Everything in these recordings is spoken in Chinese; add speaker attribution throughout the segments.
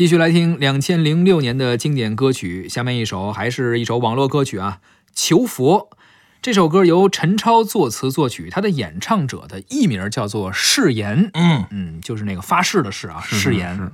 Speaker 1: 继续来听两千零六年的经典歌曲，下面一首还是一首网络歌曲啊，《求佛》。这首歌由陈超作词作曲，他的演唱者的艺名叫做誓言，
Speaker 2: 嗯
Speaker 1: 嗯，就是那个发誓的誓啊，誓言。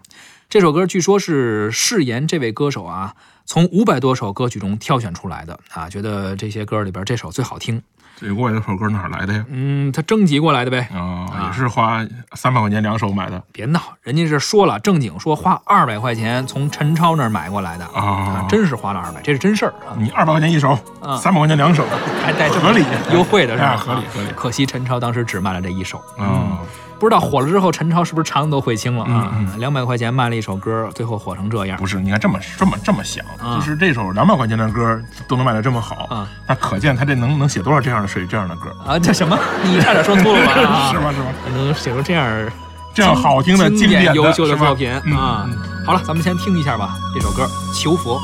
Speaker 1: 这首歌据说是誓言这位歌手啊，从五百多首歌曲中挑选出来的啊，觉得这些歌里边这首最好听。
Speaker 2: 这过来这首歌哪来的呀？
Speaker 1: 嗯，他征集过来的呗。
Speaker 2: 啊，也是花三百块钱两手买的。
Speaker 1: 别闹，人家是说了正经说花二百块钱从陈超那儿买过来的。
Speaker 2: 啊。
Speaker 1: 真是花了二百，这是真事儿啊，
Speaker 2: 你二百块钱一首，
Speaker 1: 啊。
Speaker 2: 三百块钱两手，
Speaker 1: 还带
Speaker 2: 合理。
Speaker 1: 优惠的是吧？
Speaker 2: 啊合理合理。
Speaker 1: 可惜陈超当时只卖了这一首，
Speaker 2: 啊，
Speaker 1: 不知道火了之后陈超是不是肠子都悔青了啊？
Speaker 2: 嗯
Speaker 1: 两百块钱卖了一首歌，最后火成这样。
Speaker 2: 不是，你看这么这么这么想，
Speaker 1: 啊。
Speaker 2: 就是这首两百块钱的歌都能卖的这么好
Speaker 1: 啊，
Speaker 2: 那可见他这能能写多少这样的水这样的歌，
Speaker 1: 啊！这什么？你差点说秃噜了啊！
Speaker 2: 是吗是吗？
Speaker 1: 能写出这样
Speaker 2: 这样好听的
Speaker 1: 经
Speaker 2: 经典
Speaker 1: 优秀的作品
Speaker 2: 嗯
Speaker 1: 啊！好了，咱们先听一下吧，这首歌《求佛》。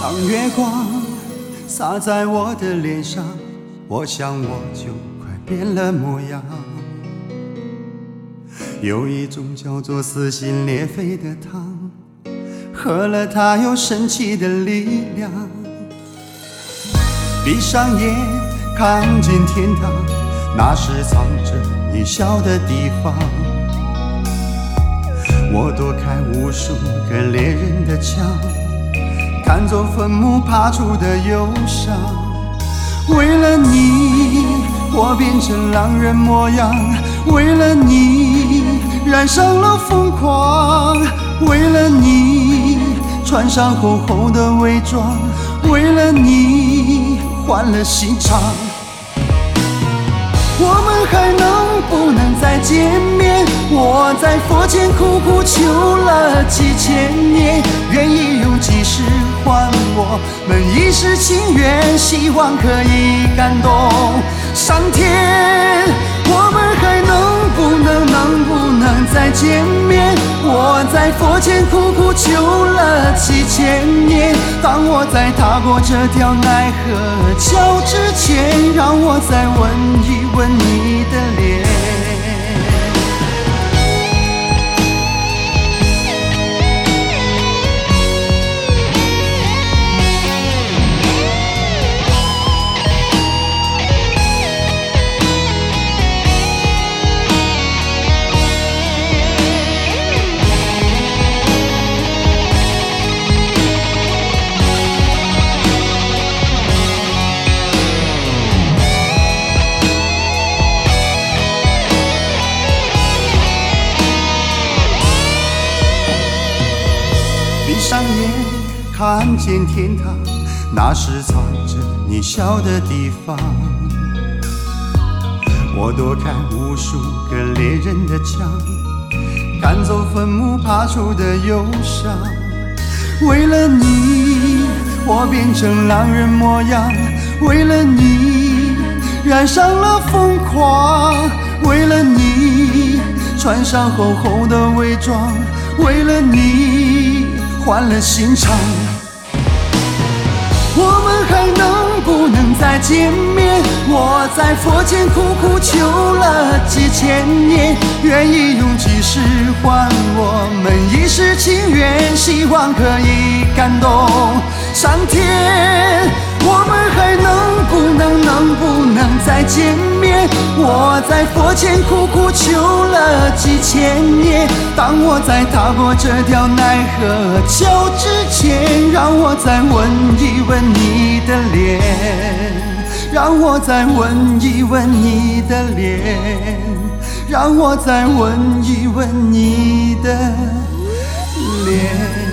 Speaker 3: 当月光洒在我的脸上，我想我就快变了模样。有一种叫做撕心裂肺的汤，喝了它有神奇的力量。闭上眼，看见天堂，那是藏着你笑的地方。我躲开无数个猎人的枪。看走坟墓爬出的忧伤，为了你，我变成狼人模样；为了你，染上了疯狂；为了你，穿上厚厚的伪装；为了你，换了心肠。见面？我在佛前苦苦求了几千年，愿意用几世换我们一世情缘，希望可以感动上天。我们还能不能能不能再见面？我在佛前苦苦求了几千年，当我在踏过这条奈何桥之前，让我再吻一吻你的脸。上眼，看见天堂，那是藏着你笑的地方。我躲开无数个猎人的枪，赶走坟墓爬出的忧伤。为了你，我变成狼人模样；为了你，染上了疯狂；为了你，穿上厚厚的伪装；为了你，换了心肠。我们还能不能再见面？我在佛前苦苦求了几千年，愿意用几世换我们一世情缘，希望可以感动上天。不能能不能再见面？我在佛前苦苦求了几千年，当我在踏过这条奈何桥之前，让我再吻一吻你的脸，让我再吻一吻你的脸，让我再吻一吻你的脸